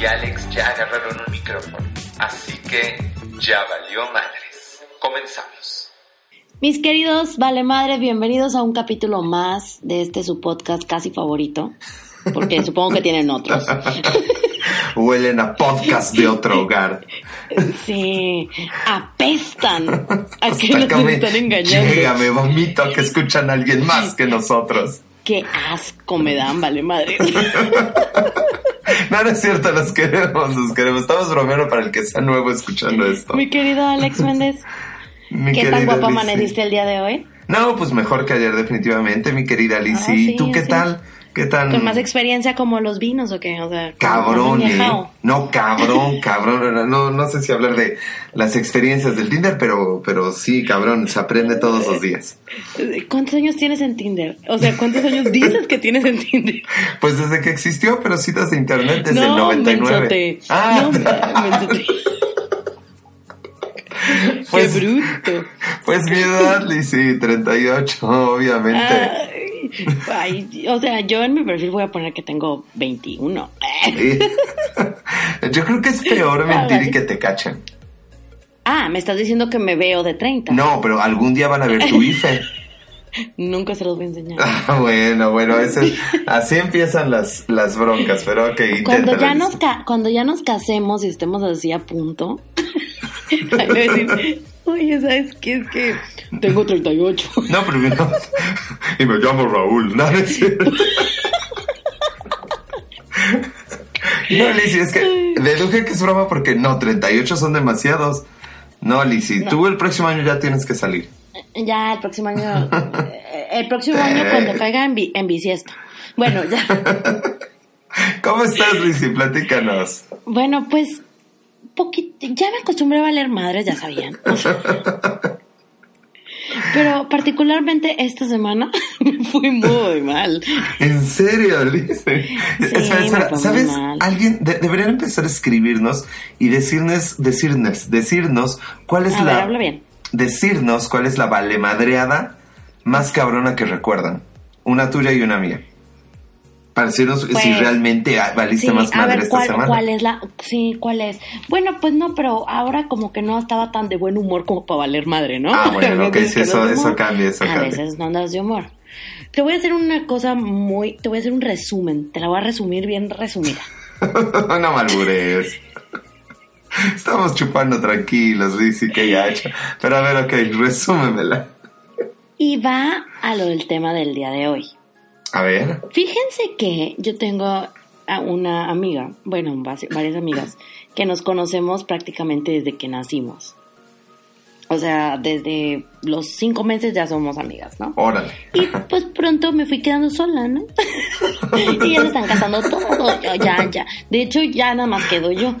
Y Alex ya agarraron un micrófono, así que ya valió madres. Comenzamos. Mis queridos Vale Madres, bienvenidos a un capítulo más de este su podcast casi favorito, porque supongo que tienen otros. Huelen a podcast de otro hogar. Sí, apestan a que Hasta nos que me están engañando. Llega, me vomito a que escuchan a alguien más que nosotros. Qué asco me dan, Vale Madre. No, no es cierto, los queremos, los queremos. Estamos bromeando para el que sea nuevo escuchando esto. Mi querido Alex Méndez, Mi ¿qué tan guapa amaneciste el día de hoy? No, pues mejor que ayer definitivamente, mi querida Lizzy. Ah, sí, ¿Tú qué sí. tal? ¿Qué tal? ¿Con más experiencia como los vinos o qué? O sea. Cabrón, eh. No, cabrón, cabrón. No, no sé si hablar de las experiencias del Tinder, pero, pero sí, cabrón, se aprende todos los días. ¿Cuántos años tienes en Tinder? O sea, ¿cuántos años dices que tienes en Tinder? Pues desde que existió, pero citas de internet desde el no, 99. mensote. Ah, No, mensote. Pues- Qué bruto. pues mi edad, Lizzy, 38, obviamente. Ay, ay, o sea, yo en mi perfil voy a poner que tengo 21. Sí. Yo creo que es peor mentir y que te cachen. Ah, me estás diciendo que me veo de 30. No, pero algún día van a ver tu IFE. Nunca se los voy a enseñar. Ah, bueno, bueno, ese- así empiezan las, las broncas, pero ok, Cuando ya, nos ca- cuando ya nos casemos y estemos así a punto, decir, oye, ¿sabes qué? Es que tengo 38. No, pero no. Y me llamo Raúl, no, no es cierto. No, Lizzy, es que deduje que es broma porque no, 38 son demasiados. No, Lizzy, tú el próximo año ya tienes que salir. Ya, el próximo año, eh, el próximo año cuando caiga en, bi- en bisiesto. Bueno, ya. ¿Cómo estás, Lizzy? Platícanos. Bueno, pues, poquito, ya me acostumbré a valer madres, ya sabían. O sea, pero particularmente esta semana me fui muy mal. ¿En serio, espera, espera, ¿sabes? Alguien de- deberían empezar a escribirnos y decirnos, decirnos, decirnos cuál es A la... ver, habla bien. decirnos cuál es la valemadreada más cabrona que recuerdan. Una tuya y una mía. Para decirnos si Pues, realmente ah, valiste Sí, más a madre ver, esta ¿cuál, semana. cuál es la...? Sí, ¿cuál es? Bueno, pues no, pero ahora como que no estaba tan de buen humor como para valer madre, ¿no? Ah, bueno, ok, sí, eso- eso cambia, eso A cambia. veces no andas de humor. Te voy a hacer una cosa muy... Te voy a hacer un resumen. Te la voy a resumir bien resumida. no malbures. Estamos chupando tranquilos, Lizzy, que ya hecho. Pero a ver, ok, resúmemela. Y va a lo del tema del día de hoy. A ver. Fíjense que yo tengo a una amiga, bueno, varias amigas, que nos conocemos prácticamente desde que nacimos. O sea, desde los cinco meses ya somos amigas, ¿no? Órale. Y pues pronto me fui quedando sola, ¿no? y ya se están casando todos, ya, ya. De hecho, ya nada más quedo yo.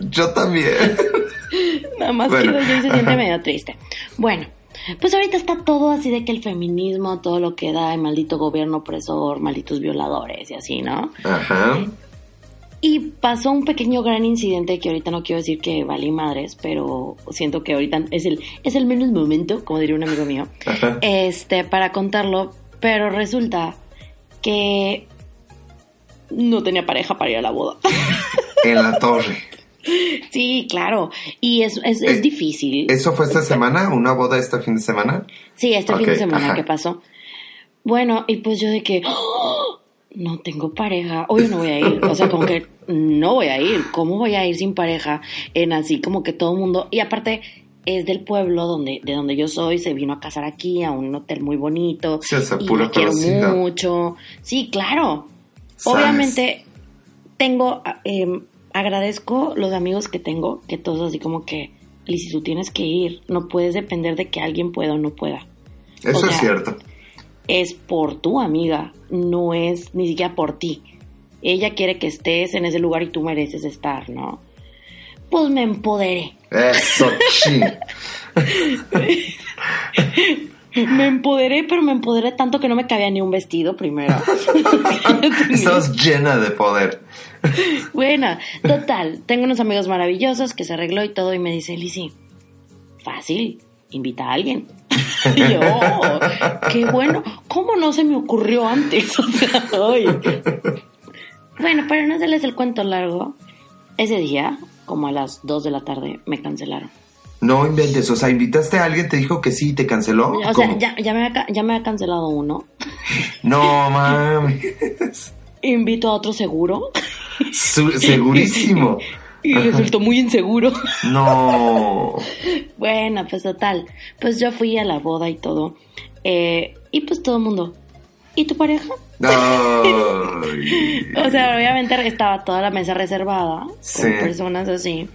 Yo también. Nada más Bueno. quedo yo y se siente medio triste. Bueno, pues ahorita está todo así de que el feminismo, todo lo que da, el maldito gobierno opresor, malditos violadores y así, ¿no? Ajá. Y pasó un pequeño gran incidente que ahorita no quiero decir que valí madres, pero siento que ahorita es el, es el menos momento, como diría un amigo mío, Ajá. este, para contarlo. Pero resulta que no tenía pareja para ir a la boda. En la torre. Sí, claro. Y es, es, es Eh, difícil. ¿Eso fue esta semana? ¿Una boda este fin de semana? Sí, este fin de semana que pasó. Bueno, y pues yo de que ¡Oh! no tengo pareja, hoy no voy a ir. O sea, como que no voy a ir. ¿Cómo voy a ir sin pareja? En así como que todo el mundo. Y aparte, es del pueblo donde, de donde yo soy, se vino a casar aquí, a un hotel muy bonito. Sí, o sea, y puro me quiero mucho. Sí, claro. ¿Sabes? Obviamente, tengo, eh, agradezco los amigos que tengo, que todos así como que, Lizy, tú tienes que ir, no puedes depender de que alguien pueda o no pueda. Eso O es cierto. Es por tu amiga, no es ni siquiera por ti. ella quiere que estés en ese lugar y tú mereces estar, ¿no? Pues me empoderé. Eso, sí. Me empoderé, pero me empoderé tanto que no me cabía ni un vestido primero. Estás llena de poder. Bueno, total, tengo unos amigos maravillosos que se arregló y todo y me dice, Lisi, fácil, invita a alguien. Y yo, "Oh, qué bueno, ¿cómo no se me ocurrió antes? O sea, ay. Bueno, para no hacerles el cuento largo, ese día, como a las 2 de la tarde, me cancelaron. No inventes, o sea, invitaste a alguien, te dijo que sí y te canceló. O sea, ya, ya, me ha, ya me ha cancelado uno. No mames. Invito a otro seguro segurísimo. y resultó muy inseguro. No. Bueno, pues total. Pues yo fui a la boda y todo. Eh, y pues todo el mundo. ¿Y tu pareja? Ay. O sea, obviamente estaba toda la mesa reservada Sí. con personas así.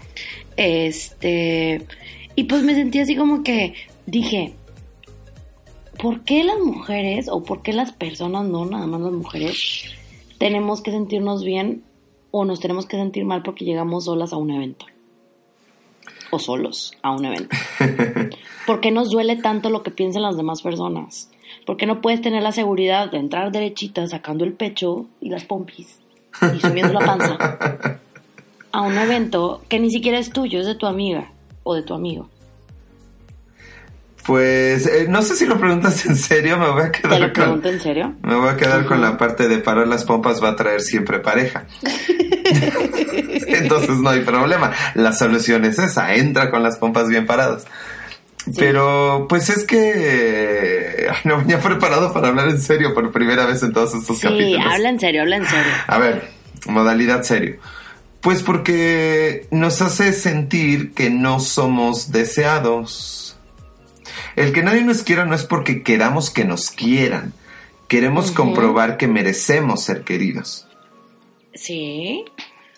Este. Y pues me sentí así como que dije. ¿Por qué las mujeres o por qué las personas, no nada más las mujeres, tenemos que sentirnos bien o nos tenemos que sentir mal porque llegamos solas a un evento? O solos a un evento. ¿Por qué nos duele tanto lo que piensan las demás personas? ¿Por qué no puedes tener la seguridad de entrar derechita sacando el pecho y las pompis y subiendo la panza a un evento que ni siquiera es tuyo, es de tu amiga o de tu amigo? Pues eh, no sé si lo preguntas en serio, me voy a ¿Te quedar lo con pregunto en serio? me voy a quedar con la parte de parar las pompas va a traer siempre pareja. Entonces no hay problema. La solución es esa, entra con las pompas bien paradas. Pero pues es que ay, no venía preparado para hablar en serio por primera vez en todos estos Sí, capítulos. habla en serio, habla en serio. A ver, modalidad serio. Pues porque nos hace sentir que no somos deseados. El que nadie nos quiera no es porque queramos que nos quieran. Queremos comprobar que merecemos ser queridos. Sí.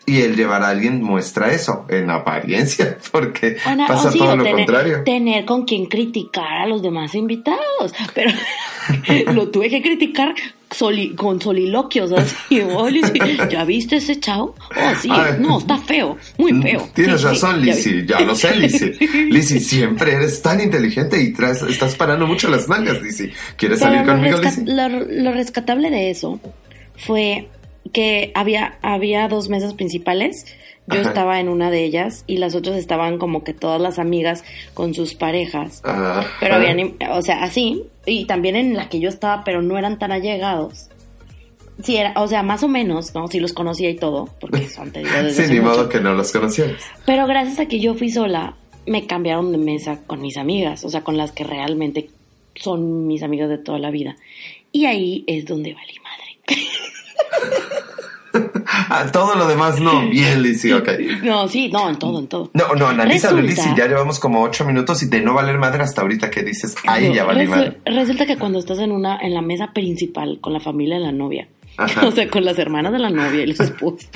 Y el llevar a alguien muestra eso, en apariencia, porque pasa sí, todo lo tener, contrario. tener con quien criticar a los demás invitados. Pero lo tuve que criticar soli- con soliloquios así. Oye, sí, ¿ya viste ese chavo? Oh, sí, Ay. no, está feo, muy feo. Tienes Sí, sí, razón, ya Lizzy, vi- ya lo sé, Lizzy. Lizzy, siempre eres tan inteligente y traes, estás parando mucho las mangas, Lizzy. ¿Quieres Pero salir conmigo, Lizzy? lo- lo rescatable de eso fue que había, había dos mesas principales. Yo Ajá. estaba en una de ellas y las otras estaban como que todas las amigas con sus parejas. Ajá. Pero habían, o sea, así, y también en la que yo estaba, pero no eran tan allegados. Sí, era, o sea, más o menos, ¿no? Sí los conocía y todo, porque son, te digo, desde Sí, ni mucho. modo que no los conocieras. Pero gracias a que yo fui sola, me cambiaron de mesa con mis amigas, o sea, con las que realmente son mis amigas de toda la vida. Y ahí es donde valí madre. Ah, todo lo demás no. Bien, Lizzy, ok. No, sí, no, en todo, en todo. No, no, analízalo, Lizzy. Ya llevamos como ocho minutos y de no valer madre hasta ahorita que dices, ahí ya valí Resu- madre. Resulta que cuando estás en una, en la mesa principal con la familia de la novia, Ajá. o sea, con las hermanas de la novia y los esposos,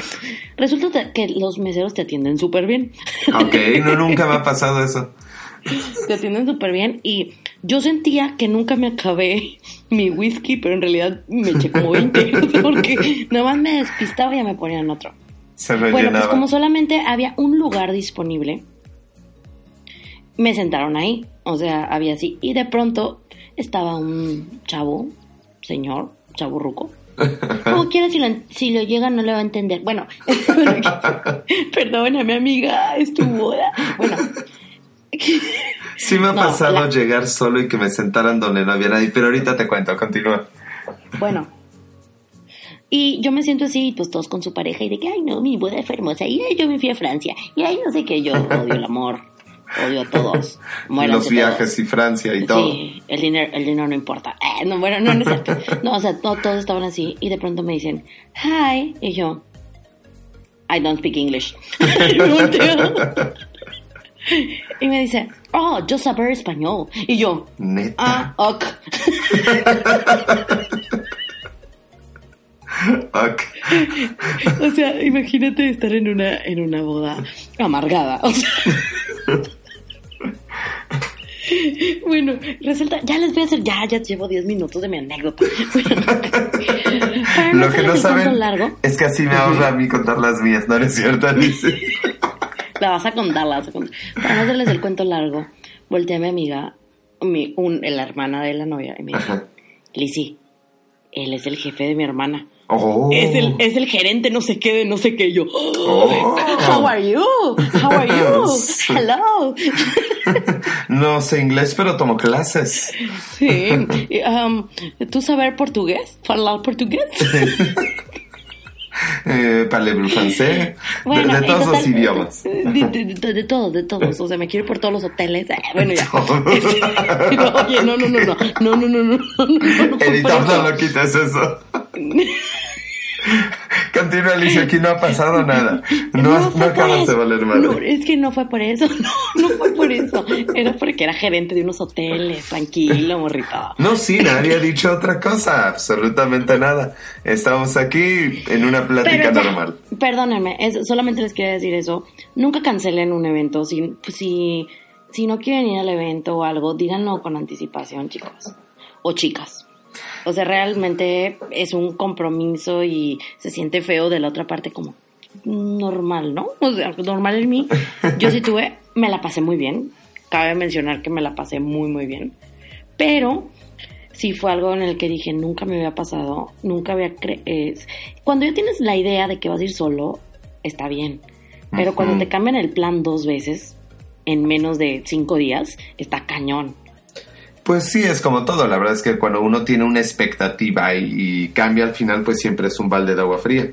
resulta que los meseros te atienden súper bien. Ok, no, nunca me ha pasado eso. Te atienden súper bien y yo sentía que nunca me acabé mi whisky, pero en realidad me eché como 20, o sea, porque nada más me despistaba y ya me ponían otro. Se Bueno, pues como solamente había un lugar disponible, me sentaron ahí, o sea, había así, y de pronto estaba un chavo, señor, chavo ruco. Como quiera, si lo, si lo llega no le va a entender. Bueno, perdóname amiga, es tu boda. Bueno, Sí me ha No, pasado la- llegar solo y que me sentaran donde no había nadie, pero ahorita te cuento, continúa. Bueno. Y yo me siento así, pues todos con su pareja y de que, ay, no, mi boda fue hermosa. Y ay, yo me fui a Francia. Y ay, no sé qué, yo odio el amor. Odio a todos. Muéranse los viajes todos. y Francia y todo. Sí, el dinero, el dinero no importa. Eh, no, bueno, no, no es cierto. No, o sea, no, todos estaban así. Y de pronto me dicen, hi. Y yo, I don't speak English. y me dice, oh, yo saber español. Y yo, Neta. ah, ok. Ok. O sea, imagínate estar en una, en una boda amargada. O sea. Bueno, resulta, ya les voy a hacer, ya, ya llevo 10 minutos de mi anécdota. Bueno, para Lo que no saben largo, es que así me ahorra a mí contar las mías, ¿no, ¿No es cierto, Alice? La vas a contar, la vas a contar. Para no hacerles el cuento largo, volteé a mi amiga, mi, un, la hermana de la novia, y me dice, Ajá. Lizzy, él es el jefe de mi hermana. Oh. Es el, es el gerente no sé qué de no sé qué. Yo, Oh. how are you? How are you? Hello. No sé inglés, pero tomo clases. Sí. um, ¿Tú saber portugués? ¿Hablar portugués? Eh, parlez francés. De- de, todos total, los idiomas. De, de- de- de todos, de todos. O sea, me quiero ir por todos los hoteles. Eh, Bueno, ya. No, Oye, no, no, no, no. No, no, no, no. no, no, no, eso. no lo quites eso. Continúa, Alicia, aquí no ha pasado nada. No, no, por acabas de valer No, madre. es que no fue por eso. No, no fue por eso. Era porque era gerente de unos hoteles. Tranquilo, morrito. No, sí, nadie ha dicho otra cosa, absolutamente nada. Estamos aquí en una plática ya, normal. Perdónenme, es- solamente les quería decir eso. Nunca cancelen un evento. Si, si, si no quieren ir al evento o algo, díganlo con anticipación, chicos. O chicas. O sea, realmente es un compromiso y se siente feo de la otra parte como normal, ¿no? O sea, normal en mí. Yo sí tuve, me la pasé muy bien. Cabe mencionar que me la pasé muy, muy bien. Pero sí fue algo en el que dije, nunca me había pasado, nunca había... cre- Cuando ya tienes la idea de que vas a ir solo, está bien. Pero cuando te cambian el plan dos veces, en menos de cinco días, está cañón. Pues sí, es como todo. La verdad es que cuando uno tiene una expectativa y, y cambia al final, pues siempre es un balde de agua fría.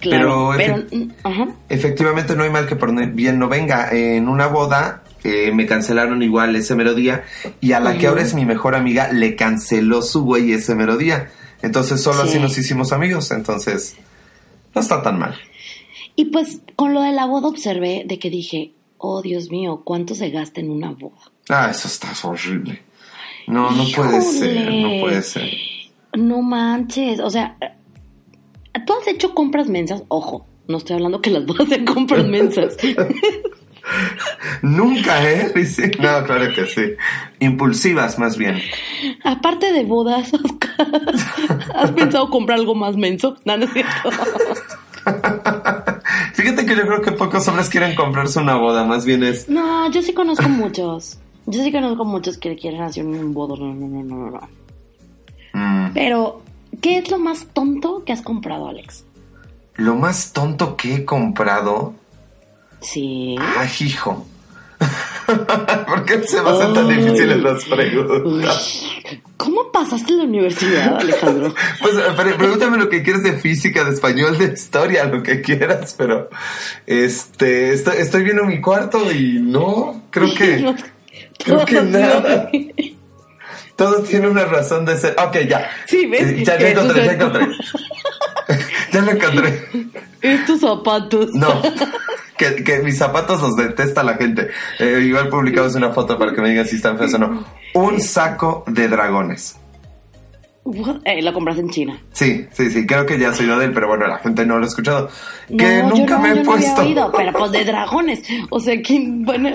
Claro, Pero pero... mm, Ajá. Efectivamente, no hay mal que por bien no venga. En una boda eh, me cancelaron igual ese mero día y a la que ahora es mi mejor amiga le canceló su güey ese mero día. Entonces solo así Sí. nos hicimos amigos. Entonces no está tan mal. Y pues con lo de la boda observé de que dije, oh Dios mío, ¿cuánto se gasta en una boda? Ah, eso está horrible. No, no puede ser, no puede ser. No manches, o sea, ¿tú has hecho compras mensas? Ojo, no estoy hablando que las bodas sean compras mensas. Nunca, ¿eh? Dice. No, claro que sí. Impulsivas, más bien. Aparte de bodas, Oscar, ¿has pensado comprar algo más menso? No, no es cierto. Fíjate que yo creo que pocos hombres quieren comprarse una boda, más bien es. No, yo sí conozco muchos. Yo sí conozco muchos que quieren hacer un bodo. No, no, no, no, no. mm, Pero, ¿qué es lo más tonto que has comprado, Alex? lo más tonto que he comprado. Sí. Ay, hijo. ¿Por qué se me hacen tan difíciles las preguntas? Uy, ¿Cómo pasaste la universidad, Alejandro? Pues eh, pre- pregúntame lo que quieres de física, de español, de historia, lo que quieras, pero este estoy, estoy viendo mi cuarto y no, creo que creo que nada. todo tiene una razón de ser. Ok, ya. Sí, ¿ves? Eh, Ya lo encontré, es- ya encontré. ya lo encontré. Estos zapatos. No, que, que mis zapatos los detesta la gente. Eh, igual publicamos una foto para que me digan si están feos o no. Un saco de dragones. Eh, lo compras en China. Sí, sí, sí, creo que ya soy de él, pero bueno, la gente no lo ha escuchado. No, que yo nunca no, me he yo no había puesto. oído, pero pues de dragones. O sea, ¿quién van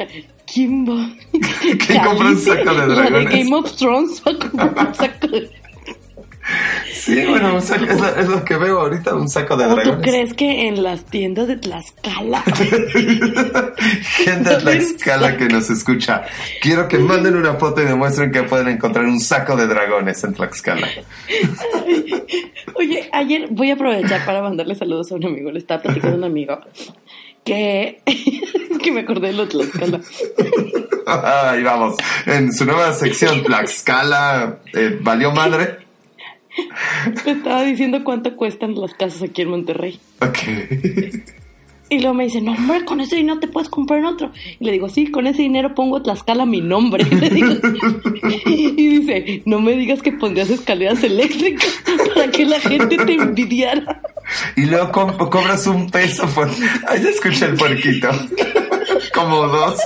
a- ¿Quién va? ¿Quién compra un saco de La de dragones? Game of Thrones va a comprar un saco de... Sí, bueno, un saco- es, lo, es lo que veo ahorita, un saco de ¿O tú dragones. crees que en las tiendas de Tlaxcala? Gente de Tlaxcala que nos escucha, quiero que manden una foto y demuestren que pueden encontrar un saco de dragones en Tlaxcala. Oye, ayer voy a aprovechar para mandarle saludos a un amigo. Le estaba platicando a un amigo que... es que me acordé de lo Tlaxcala. Ahí vamos, en su nueva sección Tlaxcala, eh, ¿valió madre? Le estaba diciendo cuánto cuestan las casas aquí en Monterrey. Ok. Y luego me dice, no, hombre, con ese dinero te puedes comprar en otro. Y le digo, sí, con ese dinero pongo Tlaxcala mi nombre. Y, le digo- y dice, no me digas que pondrías escaleras eléctricas para que la gente te envidiara. Y luego co- cobras un peso por... Ay, ya escuché el puerquito. Como dos.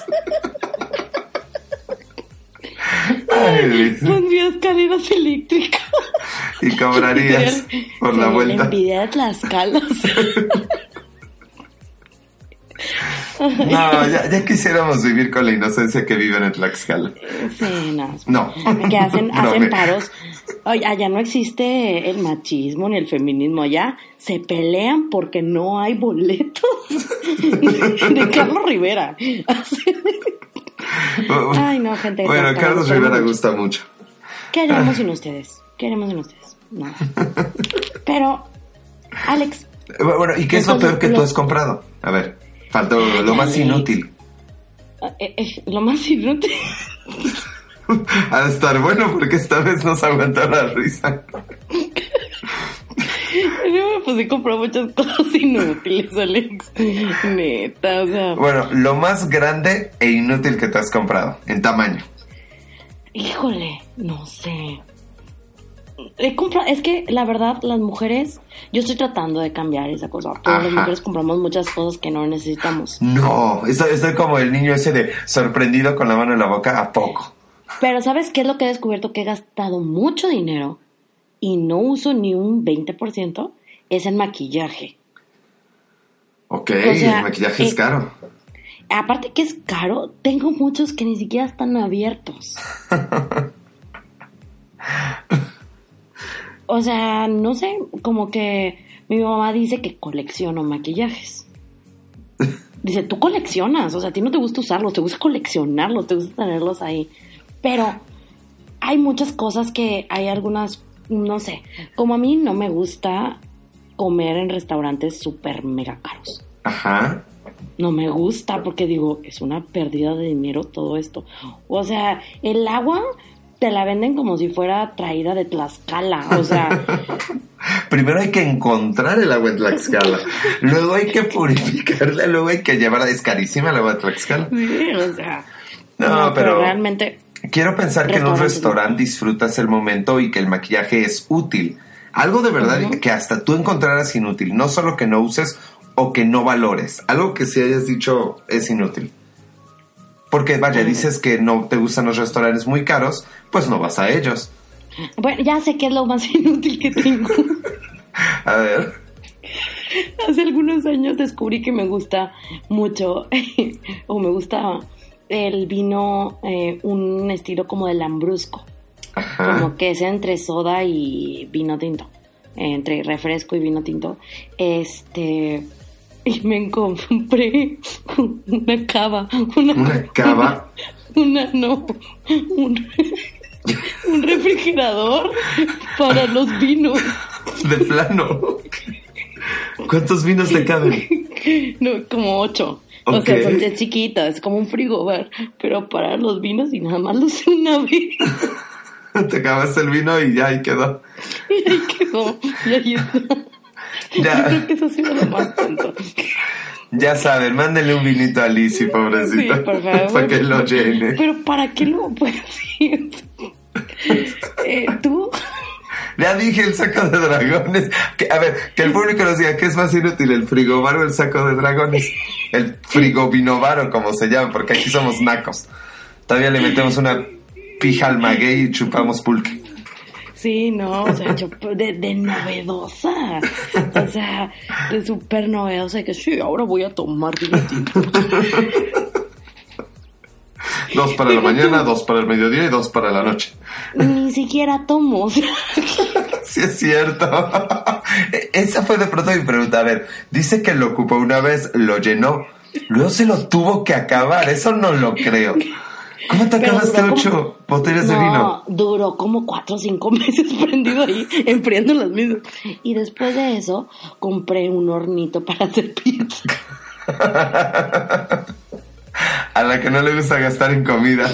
Ay. Pondría escaleras eléctricas. y cobrarías por la vuelta. La envidia Tlaxcala. No, ya, ya quisiéramos vivir con la inocencia que viven en Tlaxcala. Sí, no. No. Que hacen, hacen paros. Oye, allá no existe el machismo ni el feminismo. Allá se pelean porque no hay boletos de Carlos Rivera. Ay, no, gente. Bueno, no, Carlos Rivera no. gusta mucho. ¿Qué haríamos sin ustedes? ¿Qué haríamos sin ustedes? Nada. Pero, Alex, Bueno, ¿y qué es lo peor que tú has comprado? A ver, faltó lo más inútil. eh, eh, lo más inútil. Ha de estar bueno porque esta vez nos aguantó la risa. Yo me puse a comprar muchas cosas inútiles, Alex. Neta, o sea. Bueno, lo más grande e inútil que te has comprado en tamaño. Híjole, no sé. Es que la verdad, las mujeres, yo estoy tratando de cambiar esa cosa, pero las mujeres compramos muchas cosas que no necesitamos. No, estoy, estoy como el niño ese de sorprendido con la mano en la boca a poco. Pero ¿sabes qué es lo que he descubierto? Que he gastado mucho dinero y no uso ni un 20%, es en maquillaje. Ok, O sea, el maquillaje es eh, caro. Aparte que es caro, tengo muchos que ni siquiera están abiertos. O sea, no sé, como que mi mamá dice que colecciono maquillajes. Dice, tú coleccionas, o sea, a ti no te gusta usarlos, te gusta coleccionarlos, te gusta tenerlos ahí. Pero hay muchas cosas que hay algunas, no sé, como a mí no me gusta comer en restaurantes súper mega caros Ajá. no me gusta porque digo, es una pérdida de dinero todo esto. O sea, el agua te la venden como si fuera traída de Tlaxcala. O sea, Primero hay que encontrar el agua en Tlaxcala. luego hay que purificarla, luego hay que llevarla. Es carísima el agua de Tlaxcala. sí, o sea. No, pero- realmente. Quiero pensar que en un restaurante disfrutas el momento y que el maquillaje es útil. Algo de verdad que hasta tú encontraras inútil, no solo que no uses o que no valores. Algo que si hayas dicho es inútil. Porque vaya, dices que no te gustan los restaurantes muy caros, pues no vas a ellos. Bueno, ya sé que es lo más inútil que tengo. A ver. Hace algunos años descubrí que me gusta mucho, o me gustaba, el vino, eh, un estilo como de lambrusco. Ajá. como que es entre soda y vino tinto, entre refresco y vino tinto. Este, y me compré una cava, una, Una cava. una, no, un, un refrigerador para los vinos. De plano. ¿Cuántos vinos le caben? No, como ocho. O Ok. sea, son es chiquito, es como un frigobar, pero para los vinos y nada más lo usé una vez. Te acabaste el vino y ya ahí quedó. Y ahí quedó. Y ahí está. Yo Ya, creo que eso ha sido lo más tonto. ya saben, mándenle un vinito a Lizzie, pobrecita. Sí, por favor. Para que lo llene. Pero ¿para qué lo pues sí. Eh, ¿Tú? Ya dije el saco de dragones. Que, a ver, que el público nos diga qué es más inútil, el frigobar o el saco de dragones. El frigovinovaro, como se llama, porque aquí somos nacos. Todavía le metemos una pija al maguey y chupamos pulque. Sí, no, o sea, yo de, de novedosa. O sea, de súper novedosa. Que sí, ahora voy a tomar tinto. Dos para la mañana, dos para el mediodía y dos para la noche. Ni siquiera tomo. Sí, es cierto. Esa fue de pronto mi pregunta. A ver, dice que lo ocupó una vez, lo llenó, luego se lo tuvo que acabar. Eso no lo creo. ¿Cómo te acabaste como- ocho de no, vino? duró como cuatro o cinco meses prendido ahí, enfriando las mismas. Y después de eso, compré un hornito para hacer pizza. A la que no le gusta gastar en comida.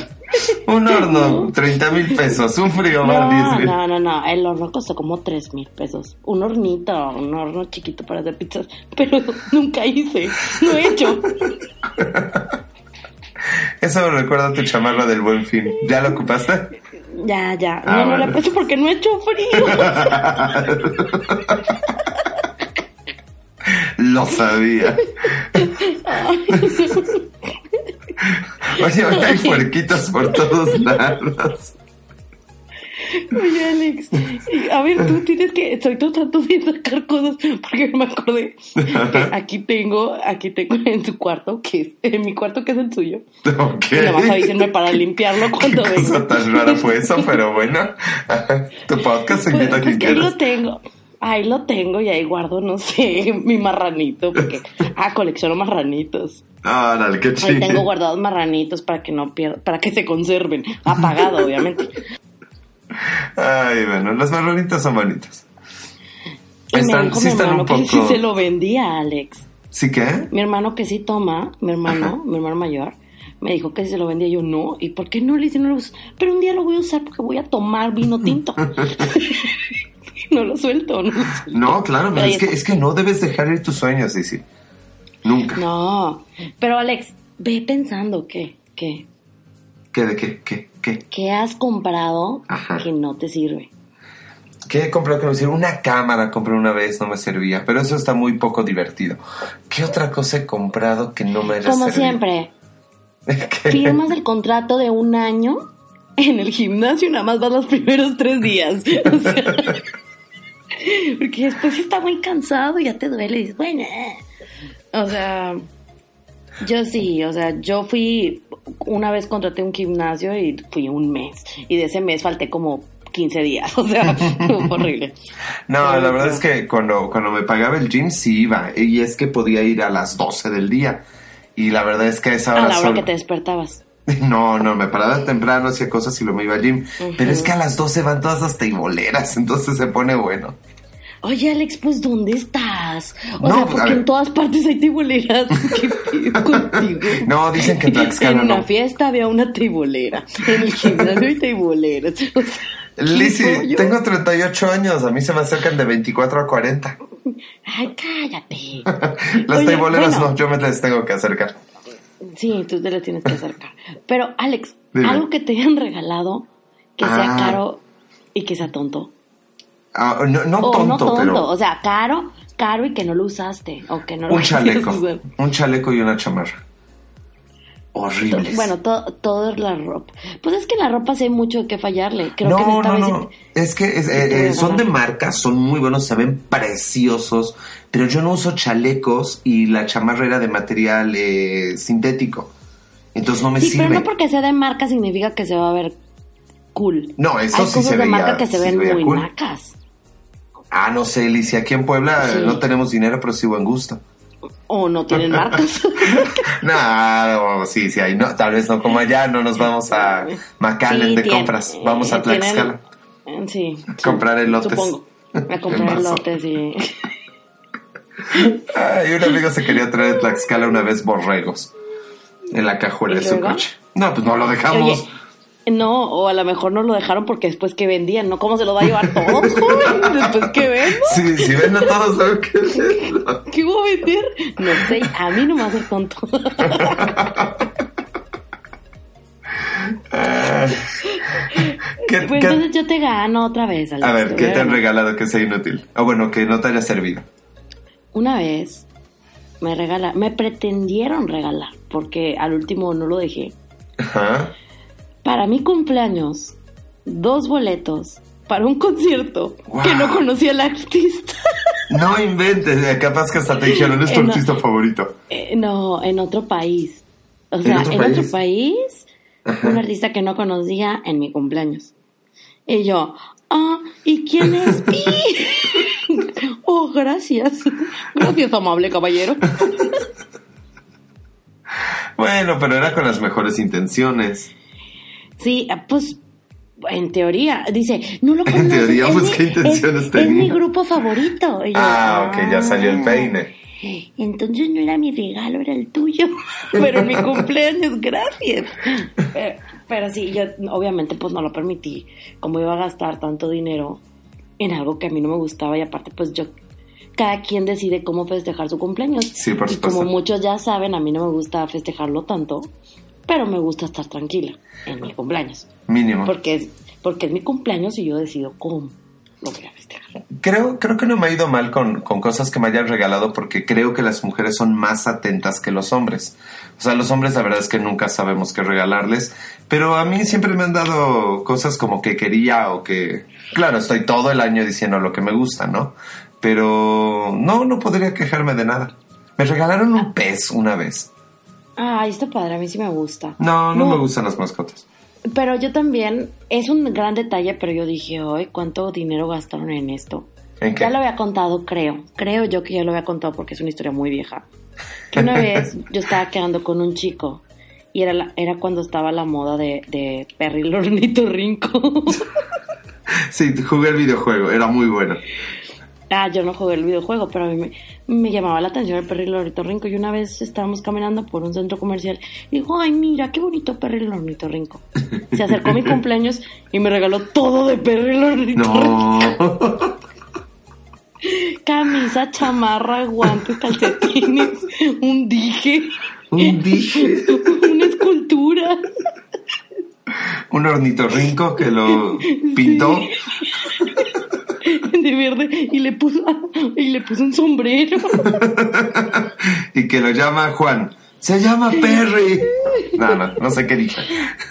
Un horno, 30 mil pesos. Un 10 No, no, no, no, el horno costó como tres mil pesos. Un hornito, un horno chiquito para hacer pizzas, pero nunca hice, no he hecho. Eso me recuerda a tu chamarra del buen fin. ¿Ya lo ocupaste? Ya, ya, Ah, no, no la presto porque no he hecho frío. Lo sabía. Oye, ahora hay puerquitos por todos lados. Oye, Alex, a ver, tú tienes que, estoy tratando de sacar cosas porque me acordé que aquí tengo, aquí tengo en su cuarto, que es, en mi cuarto que es el suyo. Ok. Y nada más avísenme para limpiarlo cuando ¿Qué venga. cosa tan rara fue eso? Pero bueno, tu podcast se Pues, invita pues que ahí lo tengo. Ahí lo tengo y ahí guardo, no sé, mi marranito, porque, ah, colecciono marranitos. Ah, dale, qué Ahí chido. tengo guardados marranitos para que no pierda, para que se conserven. Apagado, obviamente. Ay, bueno, las marronitas son bonitas. Y me Están, dijo sí mi están hermano un que sí se lo vendía, Alex. ¿Sí qué? Mi hermano que sí toma, mi hermano, mi hermano mayor, me dijo que sí se lo vendía. Yo no. ¿Y por qué no le dice no lo uso? Pero un día lo voy a usar porque voy a tomar vino tinto. no lo suelto, no lo suelto. No, claro, Pero es que, es que no debes dejar ir tus sueños, Sisi. Nunca. No. Pero Alex, ve pensando que, que, ¿Qué, de qué, qué, qué? que has comprado Ajá. que no te sirve. ¿Qué he comprado que no me sirve? Una cámara compré una vez, no me servía, pero eso está muy poco divertido. ¿Qué otra cosa he comprado que no me haya Como servido? siempre, ¿Qué? firmas el contrato de un año en el gimnasio y nada más vas los primeros tres días. O sea, porque después está muy cansado y ya te duele y dices, bueno, eh". o sea, yo sí, o sea, yo fui, una vez contraté un gimnasio y fui un mes y de ese mes falté como 15 días, o sea, fue horrible. No, Pero, la verdad es que cuando, cuando me pagaba el gym sí iba, y es que podía ir a las 12 del día. Y la verdad es que a esa A hora la hora que te despertabas. No, no, me paraba temprano, hacía cosas y luego me iba al gym. Pero es que a las 12 van todas las teiboleras, entonces se pone bueno. Oye, Alex, pues ¿dónde estás? O No, sea, pues, porque en todas partes hay tiboleras. ¿Qué pido contigo? No, dicen que en Tlaxcala En una no. fiesta había una tibolera. En el gimnasio hay tiboleras. O sea, ¿qué Lizzy, rollo? tengo 38 años, a mí se me acercan de 24 a 40. Ay, cállate. Las Oye, teiboleras bueno. no, yo me les tengo que acercar. Sí, tú te las tienes que acercar. Pero, Alex, Dime. algo que te hayan regalado que sea Ah. caro y que sea tonto. Ah, no, no tonto, no tonto, pero o sea, caro, caro y que no lo usaste. O que no lo un chaleco. usar. Un chaleco y una chamarra. Horribles. Bueno, to- todo es la ropa. Pues es que la ropa sí hay mucho que fallarle. Creo no, que en esta no, vez no. Es que es- eh, eh, son de marca, son muy buenos, se ven preciosos, pero yo no uso chalecos y la chamarra era de material eh, sintético. Entonces no me Sí, sirve. pero no porque sea de marca significa que se va a ver cool. No, eso Hay sí cosas se de veía- marca que se ven muy cool. nacas. Ah, no sé, Alicia, aquí en Puebla Sí. no tenemos dinero, pero sí buen gusto. O no tienen marcas. No, no, sí, sí, ahí no, tal vez no como allá, no nos vamos a McAllen Sí, de tienen- compras, vamos a eh, tienen- Tlaxcala. eh, Sí. Comprar elotes. Supongo. A comprar elotes y... Ay, un amigo se quería traer de Tlaxcala una vez borregos en la cajuela ¿Y de su coche. No, pues no lo dejamos. Oye, no, o a lo mejor no lo dejaron porque después que vendían, ¿no? ¿Cómo se lo va a llevar todo, joven? Después que vendo. Sí, si ven a todos, ¿saben qué hacerlo? ¿Qué voy a vender? No sé, a mí no me hacer tonto. ¿Qué- Pues qué- entonces yo te gano otra vez, Alex. a ver, ¿qué te han regalado que sea inútil? O bueno, que no te haya servido. Una vez me regala, me pretendieron regalar, porque al último no lo dejé. Ajá. Para mi cumpleaños, dos boletos para un concierto Wow. que no conocía al artista. No inventes, eh, capaz que hasta te dijeron, es tu artista favorito. Eh, no, en otro país. O sea, otro en país? otro país, un artista que no conocía en mi cumpleaños. Y yo, ah, ¿y quién es Pi? oh, gracias. Gracias, amable caballero. Bueno, pero era con las mejores intenciones. Sí, pues en teoría, dice, no lo En conoces. teoría, es pues, mi- ¿qué intenciones es, tenía? Es mi grupo favorito. Yo, Ah, ok, ya salió el "Ah, peine. Entonces no era mi regalo, era el tuyo. Pero en mi cumpleaños, gracias. Pero, pero sí, yo obviamente pues no lo permití. Como iba a gastar tanto dinero en algo que a mí no me gustaba y aparte pues yo... Cada quien decide cómo festejar su cumpleaños. Sí, por y supuesto. como muchos ya saben, a mí no me gusta festejarlo tanto, pero me gusta estar tranquila en mi cumpleaños. Mínimo. Porque es, porque es mi cumpleaños y yo decido cómo lo voy a festejar. Creo, creo que no me ha ido mal con, con cosas que me hayan regalado porque creo que las mujeres son más atentas que los hombres. O sea, los hombres la verdad es que nunca sabemos qué regalarles, Pero a mí siempre me han dado cosas como que quería o que... Claro, estoy todo el año diciendo lo que me gusta, ¿no? Pero no, no podría quejarme de nada. Me regalaron un pez una vez. Ay, está padre, a mí sí me gusta. No, no, me gustan las mascotas. Pero yo también, es un gran detalle, pero yo dije, hoy, ¿cuánto dinero gastaron en esto? ¿En qué? Ya lo había contado, creo. Creo yo que ya lo había contado porque es una historia muy vieja. Que una vez yo estaba quedando con un chico y era, la- era cuando estaba la moda de, de Perry el ornitorrinco. Sí, jugué el videojuego, era muy bueno. Ah, yo no jugué el videojuego, pero a mí me, me llamaba la atención el Perry el ornitorrinco. Y una vez estábamos caminando por un centro comercial y dijo, ay, mira, qué bonito Perry el ornitorrinco. Se acercó mi cumpleaños y me regaló todo de Perry el ornitorrinco. No. Camisa, chamarra, guantes, calcetines, un dije, Un dije. una escultura. Un ornitorrinco que lo pintó. de verde y le puso y le puso un sombrero. y que lo llama Juan. Se llama Perry. No, no, no sé qué dije.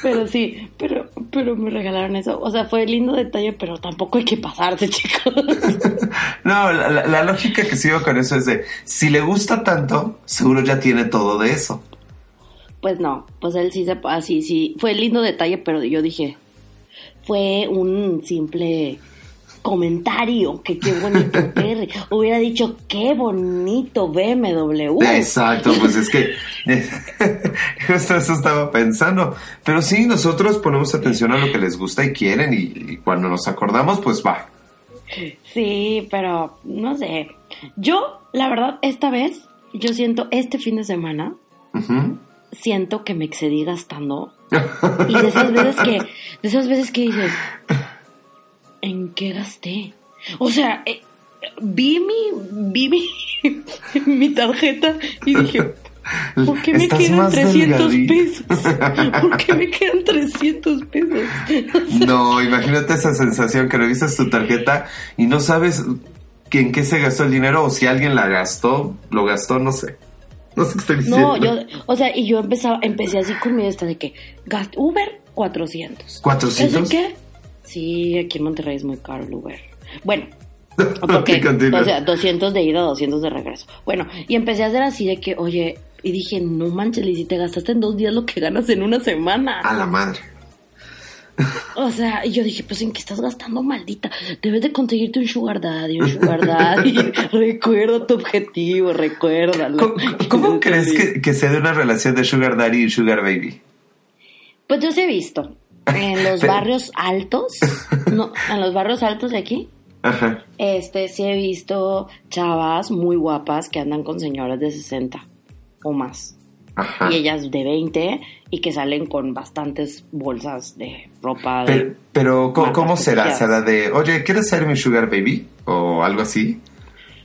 Pero sí, pero pero me regalaron eso. O sea, fue lindo detalle, pero tampoco hay que pasarse, chicos. No, la, la- la lógica que sigo con eso es de, si le gusta tanto, seguro ya tiene todo de eso. Pues no, pues él sí se así sí, fue lindo detalle, pero yo dije fue un simple comentario que qué bonito Perry. Hubiera dicho qué bonito BMW. Exacto, pues es que justo eso estaba pensando. Pero sí, nosotros ponemos atención a lo que les gusta y quieren y, y cuando nos acordamos, pues va. Sí, pero no sé. Yo, la verdad, esta vez, yo siento, este fin de semana, siento que me excedí gastando. Y de esas veces que, de esas veces que dices, ¿en qué gasté? O sea, eh, vi mi, vi mi, mi tarjeta y dije, ¿por qué me quedan más 300 delgadita. pesos? ¿Por qué me quedan 300 pesos? O sea, No, imagínate esa sensación que revisas tu tarjeta y no sabes que en qué se gastó el dinero o si alguien la gastó, lo gastó, no sé. No sé qué estoy diciendo. No, yo, o sea, y yo empezaba, empecé así con mi esta de que Uber 400. ¿400? ¿Eso qué? Sí, aquí en Monterrey es muy caro el Uber. Bueno, porque, o sea, 200 de ida, 200 de regreso. Bueno, y empecé a hacer así de que, oye, y dije, no manches, Liz, si te gastaste en dos días lo que ganas en una semana. A la madre. O sea, y yo dije, pues en qué estás gastando, maldita. Debes de conseguirte un sugar daddy, un sugar daddy. recuerda tu objetivo, recuérdalo. ¿Cómo, cómo crees que, que se dé una relación de Sugar Daddy y Sugar Baby? Pues yo sí he visto. En los barrios altos, no, en los barrios altos de aquí, Ajá. este sí he visto chavas muy guapas que andan con señoras de 60 o más. Ajá. Y ellas de 20 y que salen con bastantes bolsas de ropa. de- Pero, pero ¿cómo, será? ¿Será de, oye, ¿quieres ser mi Sugar Baby? ¿O algo así?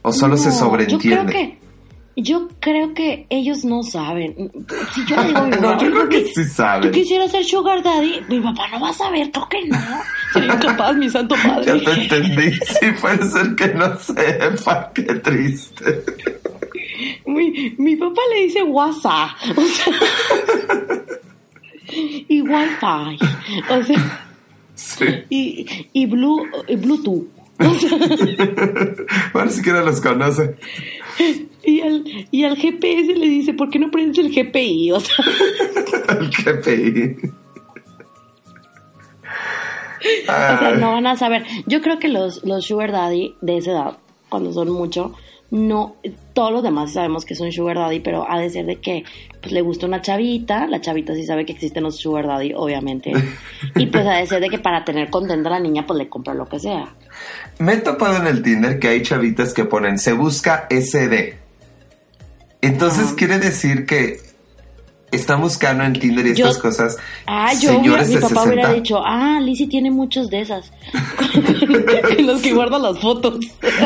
¿O solo se sobreentiende? Yo creo que, yo creo que ellos no saben. Si yo digo mi No, yo creo que "Oye, sí saben. Yo quisiera ser Sugar Daddy. Mi papá no va a saber, creo que no. Sería incapaz, mi santo padre. Ya te entendí. Sí, puede ser que no sepa. Qué triste. Mi, mi papá le dice WhatsApp. O sea, y Wi-Fi. O sea, Sí. y, y, Blue, y Bluetooth. O sea, Bueno, siquiera los conoce. Y, al, y al GPS le dice, ¿por qué no prendes el GPI? O sea, El GPI. o sea, no van a saber. Yo creo que los, los Sugar Daddy de esa edad, cuando son mucho, no, todos los demás sabemos que son Sugar Daddy, pero ha de ser de que pues, le gusta una chavita, la chavita sí sabe que existen los Sugar Daddy, obviamente, y pues ha de ser de que para tener contenta a la niña, pues le compra lo que sea. Me he topado en el Tinder que hay chavitas que ponen se busca SD. Entonces quiere decir que están buscando en Tinder y Yo- estas cosas. Ah, yo, mi papá hubiera 60. dicho, ah, Lizzie tiene muchos de esas. los que guarda las fotos.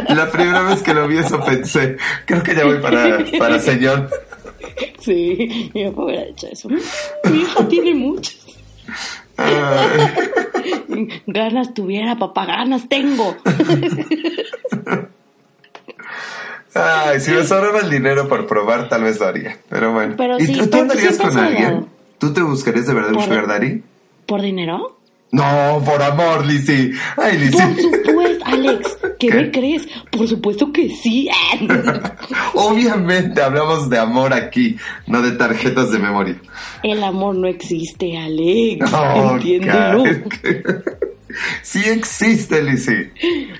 La primera vez que lo vi eso pensé, creo que ya voy para, para señor. Sí, mi papá hubiera dicho eso. Mi hija tiene muchos. Ay, Ganas tuviera, papá, ganas tengo. ay, si me sobraba el dinero por probar, tal vez lo haría. Pero bueno. Pero ¿Y sí, tú, tú andarías con alguien? ¿Tú te buscarías de verdad un Por- sugar daddy? ¿Por dinero? No, por amor, Lizzy. Ay, Lizzy. Por supuesto, Alex. ¿Qué, ¿Qué? me crees? Por supuesto que sí. Obviamente hablamos de amor aquí, no de tarjetas de memoria. El amor no existe, Alex. Oh, Entiéndelo. Sí existe, Lizzy.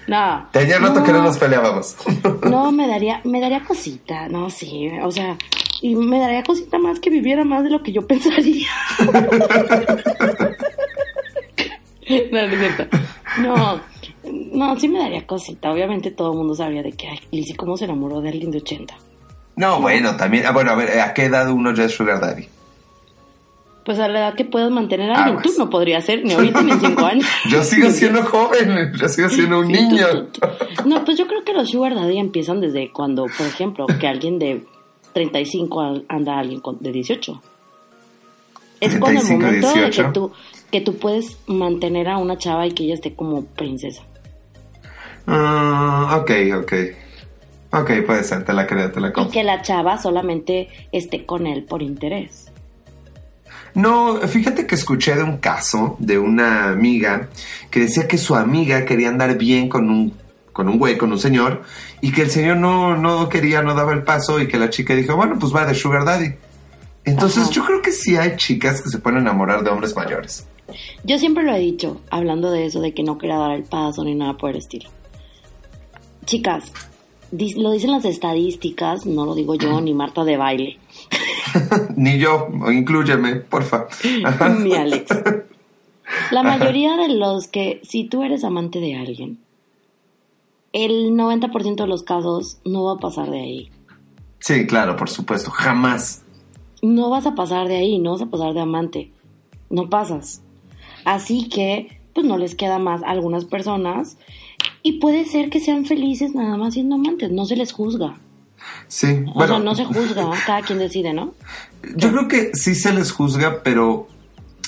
No. Tenía rato que no nos peleábamos. No, me daría, me daría cosita, no, sí, o sea, y me daría cosita más que viviera más de lo que yo pensaría. no, no es cierto. No, no, sí me daría cosita. Obviamente todo el mundo sabría de que, ay, Lizzy, ¿cómo se enamoró de alguien de 80? No, bueno, también. ah, Bueno, a ver, ¿a qué edad uno ya es Sugar Daddy? Pues a la edad que puedas mantener a alguien, tú no podrías ser, ni ahorita ni en cinco años. Yo sigo siendo joven, yo sigo siendo un tú- niño. tú- tú- No, pues yo creo que los sugar daddy empiezan desde cuando, por ejemplo, que alguien de 35 al- anda a alguien con- de 18. Es cuando el 35, momento de 18. que tú, que tú puedes mantener a una chava y que ella esté como princesa. Ah, ok, ok. Ok, puede ser, te la creo, te la Y compro. que la chava solamente esté con él por interés. No, fíjate que escuché de un caso de una amiga que decía que su amiga quería andar bien con un, con un güey, con un señor, y que el señor no, no quería, no daba el paso, y que la chica dijo, bueno, pues va de Sugar Daddy. Entonces Ajá. yo creo que sí hay chicas que se pueden enamorar de hombres mayores. Yo siempre lo he dicho, hablando de eso, de que no quería dar el paso ni nada por el estilo. Chicas, lo dicen las estadísticas, no lo digo yo ni Marta de baile, Ni yo, inclúyeme, porfa. Ni Alex. La mayoría de los que, si tú eres amante de alguien, el 90% de los casos no va a pasar de ahí. Sí, claro, por supuesto, jamás. No vas a pasar de ahí, no vas a pasar de amante. No pasas. Así que, pues no les queda más a algunas personas. Y puede ser que sean felices nada más siendo amantes, no se les juzga. Sí, O bueno, sea, no se juzga, cada quien decide, ¿no? yo creo que sí se les juzga, pero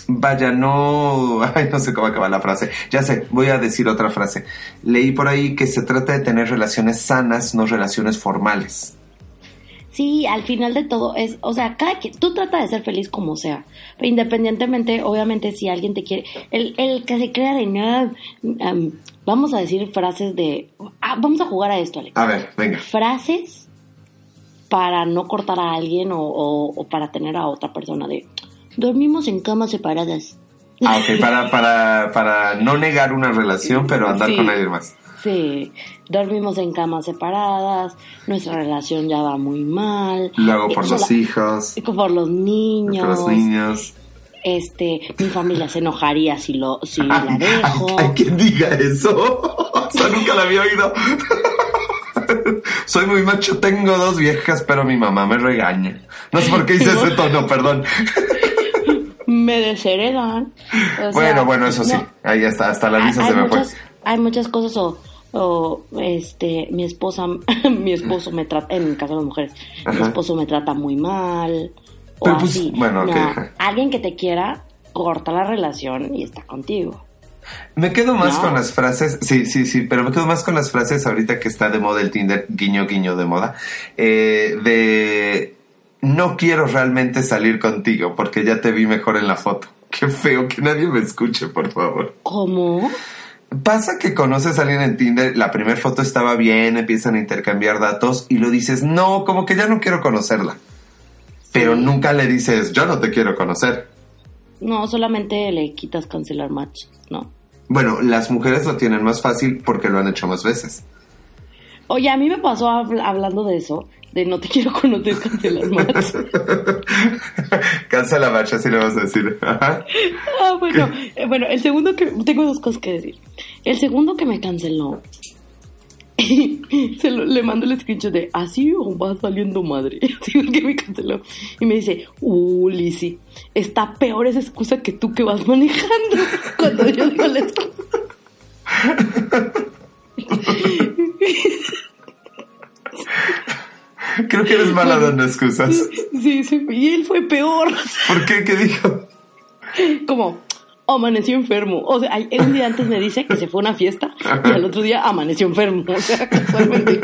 vaya, no, ay, no sé cómo acaba la frase. Ya sé, voy a decir otra frase. Leí por ahí que se trata de tener relaciones sanas, no relaciones formales. Sí, al final de todo es, o sea, cada quien, tú trata de ser feliz como sea, pero independientemente, obviamente, si alguien te quiere, el, el que se crea de nada, am, vamos a decir frases de, ah, vamos a jugar a esto, Alex. A ver, venga. Frases para no cortar a alguien o, o- o para tener a otra persona de, dormimos en camas separadas. Ah, ok, para, para, para no negar una relación, pero andar Sí. con alguien más. Sí, dormimos en camas separadas, nuestra relación ya va muy mal. Luego Eh, por los sola- hijos, Por los niños. por los niños. este, mi familia se enojaría si lo, si la dejo. ay, quien diga eso. O sea, nunca la había oído. Soy muy macho, tengo dos viejas, pero mi mamá me regaña. No sé por qué hice ese tono, perdón. Me desheredan. O sea, bueno, bueno, eso sí. no, Ahí está, hasta la risa se me muchas, fue. hay muchas cosas o, o, este, mi esposa, mi esposo me trata, en el caso de las mujeres, mi esposo me trata muy mal. O Pero, pues, así. bueno, No, alguien que te quiera, corta la relación y está contigo. Me quedo más No. con las frases, sí, sí, sí, pero me quedo más con las frases ahorita que está de moda el Tinder, guiño, guiño de moda, eh, de no quiero realmente salir contigo porque ya te vi mejor en la foto. Qué feo que nadie me escuche, por favor. ¿Cómo? Pasa que conoces a alguien en Tinder, la primera foto estaba bien, empiezan a intercambiar datos y lo dices, no, como que ya no quiero conocerla. Pero nunca le dices, yo no te quiero conocer. No, solamente le quitas cancelar match, ¿no? Bueno, las mujeres lo tienen más fácil porque lo han hecho más veces. Oye, a mí me pasó habl- hablando de eso, de no te quiero conocer, cancelar match. Cancela macho, así le vas a decir. Ah, bueno, eh, bueno, el segundo que tengo dos cosas que decir. El segundo que me canceló, se lo- le mando el screenshot de así o va saliendo madre. Así el que me canceló. Y me dice, uh, Lizzy, está peor esa excusa que tú que vas manejando. Cuando yo digo la excusa. Creo que eres mala dando excusas. Sí, sí, y él fue peor. ¿Por qué? ¿Qué dijo? Como, amaneció enfermo. O sea, un día antes me dice que se fue a una fiesta y al otro día amaneció enfermo. O sea, casualmente.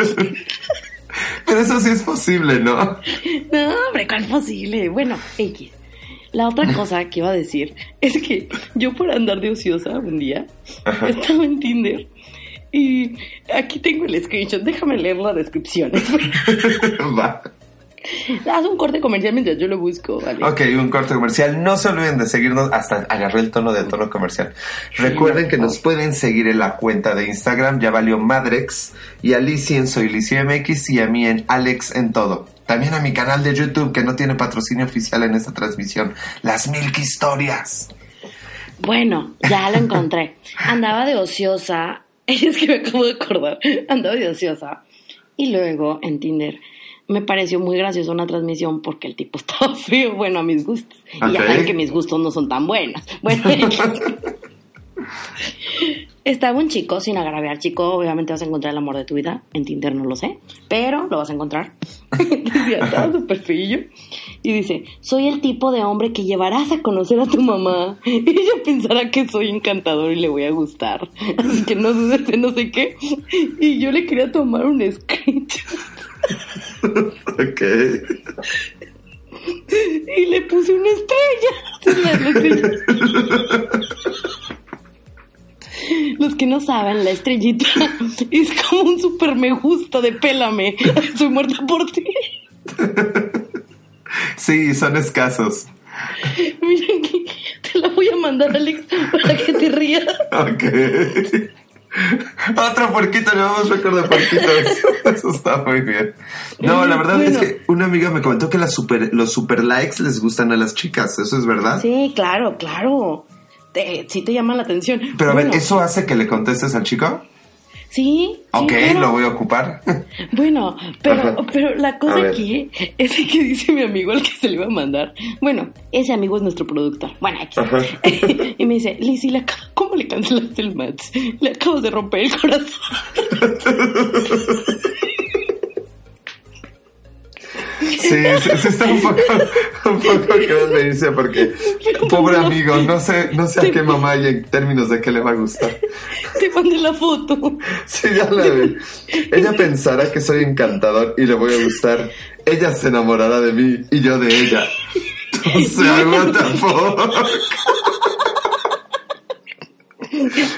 Pero eso sí es posible, ¿no? No, hombre, ¿cuál posible? Bueno, X. La otra cosa que iba a decir es que yo por andar de ociosa un día estaba en Tinder y aquí tengo el screenshot. Déjame leer la descripción. Va. Haz un corte comercial mientras yo lo busco, ¿vale? Ok, un corte comercial. No se olviden de seguirnos. Hasta agarré el tono de tono comercial. Recuerden que nos pueden seguir en la cuenta de Instagram. Ya valió Madrex. Y a Lizzie en Soy Lizzie MX y a mí en Alex en todo. También a mi canal de YouTube que no tiene patrocinio oficial en esta transmisión. Las Milk Historias. Bueno, ya lo encontré. Andaba de ociosa. Es que me acabo de acordar. Andaba de ociosa. Y luego en Tinder me pareció muy graciosa una transmisión porque el tipo estaba feo, bueno, a mis gustos. Y ya saben que mis gustos no son tan buenos. Bueno, estaba un chico, sin agraviar, chico, obviamente vas a encontrar el amor de tu vida. En Tinder no lo sé, pero lo vas a encontrar. Decía, estaba súper feillo. Y dice, soy el tipo de hombre que llevarás a conocer a tu mamá. Ella pensará que soy encantador y le voy a gustar. Así que no dudes de no sé qué. Y yo le quería tomar un screenshot. Ok. Y le puse una estrella. La- la estrella. Los que no saben, la estrellita es como un super me gusta de pélame. Estoy muerta por ti. Sí, son escasos. Te la voy a mandar, Alex, para que te rías. Ok. Otro puerquito, le vamos récord de puerquitos. Eso está muy bien. No, la verdad es que una amiga me comentó que las super, los super likes les gustan a las chicas. ¿Eso es verdad? Sí, claro, claro. Te, sí te llama la atención. Pero a ver, ¿eso hace que le contestes al chico? Sí. sí, Ok, claro. lo voy a ocupar. Bueno, pero, pero la cosa aquí es que dice mi amigo al que se le iba a mandar. Bueno, ese amigo es nuestro productor. Bueno, aquí. Y me dice, Lizzy, ¿cómo le cancelaste el match? Le acabas de romper el corazón. Sí, sí, sí está un poco, un poco a venirse porque, pobre amigo, no sé, no sé a qué mamá y en términos de qué le va a gustar. Te mandé la foto. Sí, ya la vi. Ella pensará que soy encantador y le voy a gustar. Ella se enamorará de mí y yo de ella. O sea, what the fuck?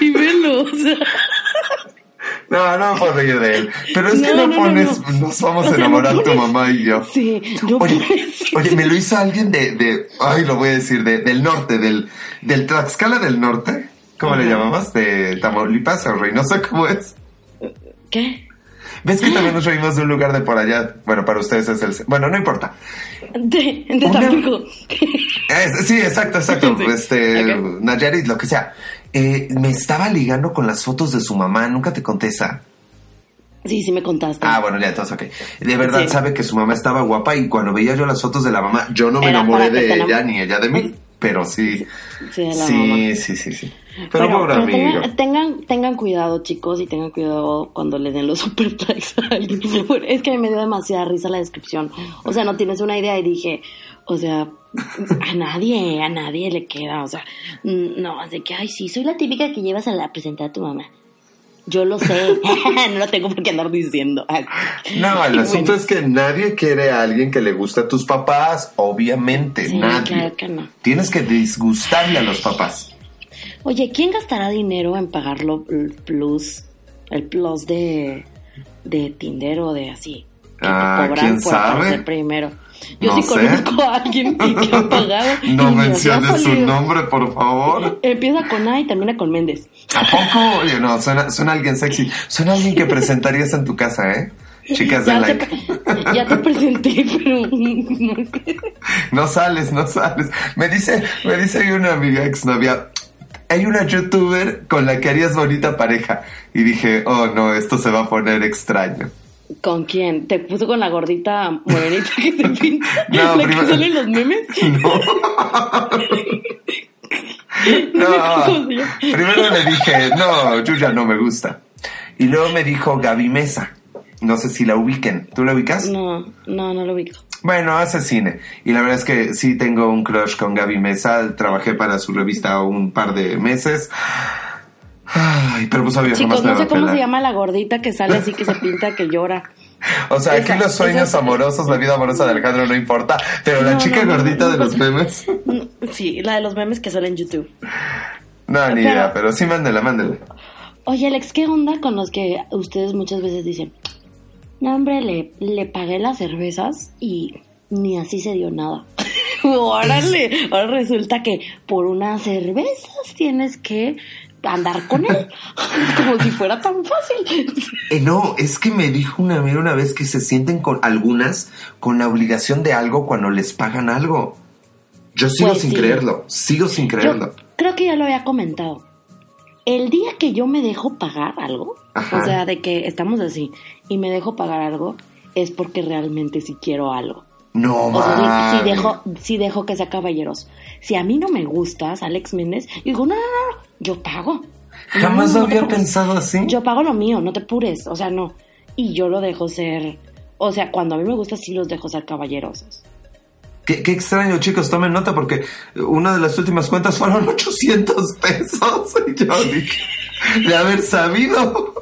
Y velo, o sea. No, no me puedo reír de él. Pero es que No, pones, no. nos vamos O a enamorar tu mamá y yo. Sí, no Oye, oye, me lo hizo alguien de, de, ay, lo voy a decir, de, del norte, del, del Tlaxcala del norte. ¿Cómo le llamamos? De Tamaulipas o Reynosa, ¿cómo es? ¿Qué? ¿Ves que también nos reímos de un lugar de por allá? Bueno, para ustedes es el... Bueno, no importa. De, de Una- Tampico. Es- sí, exacto, exacto. Sí. Este, Ok. Nayarit, lo que sea. Eh, me estaba ligando con las fotos de su mamá, nunca te conté esa. Sí, sí me contaste. Ah, bueno, ya, entonces, ok. De verdad Sí. sabe que su mamá estaba guapa y cuando veía yo las fotos de la mamá, yo no me Era enamoré de ella ni ella de mí, pero sí. Sí, sí, sí, sí, sí. Pero tengan, tengan, tengan cuidado, chicos, y tengan cuidado cuando le den los super likes a alguien. Es que me dio demasiada risa la descripción. O sea, no tienes una idea y dije, o sea, a nadie, a nadie le queda. O sea, no, de que, ay, sí, soy la típica que llevas a la presentar a tu mamá. Yo lo sé, no lo tengo por qué andar diciendo. No, el Y asunto bueno, es que nadie quiere a alguien que le guste a tus papás, obviamente, Sí, nadie. claro que no. Tienes que disgustarle a los papás. Oye, ¿quién gastará dinero en pagarlo el plus, el plus de, de Tinder o de así? Que Ah, te ¿quién por sabe? primero. Yo No sí sé. conozco a alguien que ha pagado. No menciones su nombre, por favor. Empieza con A y termina con Méndez. ¿A poco? Oye, no, suena, suena alguien sexy. Suena alguien que presentarías en tu casa, ¿eh? Chicas, Ya te, like. ya te presenté, pero no. No sales, no sales. Me dice, me dice una amiga exnovia. Hay una youtuber con la que harías bonita pareja. Y dije, oh no, esto se va a poner extraño. ¿Con quién? ¿Te puso con la gordita morenita que se pinta? No, ¿La que sale en los memes? No. ¿Cómo se llama? Primero le dije, no, Yuya no me gusta. Y luego me dijo Gaby Mesa. No sé si la ubiquen. ¿Tú la ubicas? No, no, no lo ubico. Bueno, hace cine. Y la verdad es que sí tengo un crush con Gaby Mesa. Trabajé para su revista un par de meses. Ay, pero pues obvio, Chicos, no sé cómo se llama la gordita que sale así, que se pinta, que llora. O sea, aquí Esa- los sueños esa- amorosos, la vida amorosa de Alejandro no importa, pero la No, chica no, gordita no, de los memes. No, Sí, la de los memes que salen en YouTube. No, ni Pero- idea, pero sí mándela, mándela. Oye, Alex, ¿qué onda con los que ustedes muchas veces dicen? No, hombre, le, le pagué las cervezas y ni así se dio nada. Órale, ahora resulta que por unas cervezas tienes que andar con él. Como si fuera tan fácil. Eh, no, es que me dijo una amiga una vez que se sienten con algunas con la obligación de algo cuando les pagan algo. Yo sigo Pues sin sí. creerlo, sigo sin creerlo. Yo creo que ya lo había comentado. El día que yo me dejo pagar algo, Ajá. o sea, de que estamos así y me dejo pagar algo, es porque realmente sí quiero algo. No, O sea, sí mames. dejo, sí dejo que sea caballeros. Si a mí no me gustas, Alex Méndez, digo, no, no, no, yo pago. Jamás No, lo había pensado así. Yo pago lo mío, no te pures, o sea, no. Y yo lo dejo ser, o sea, cuando a mí me gusta, sí los dejo ser caballerosos. Qué, qué extraño, chicos, tomen nota porque una de las últimas cuentas fueron 800 pesos. Y yo dije, de haber sabido.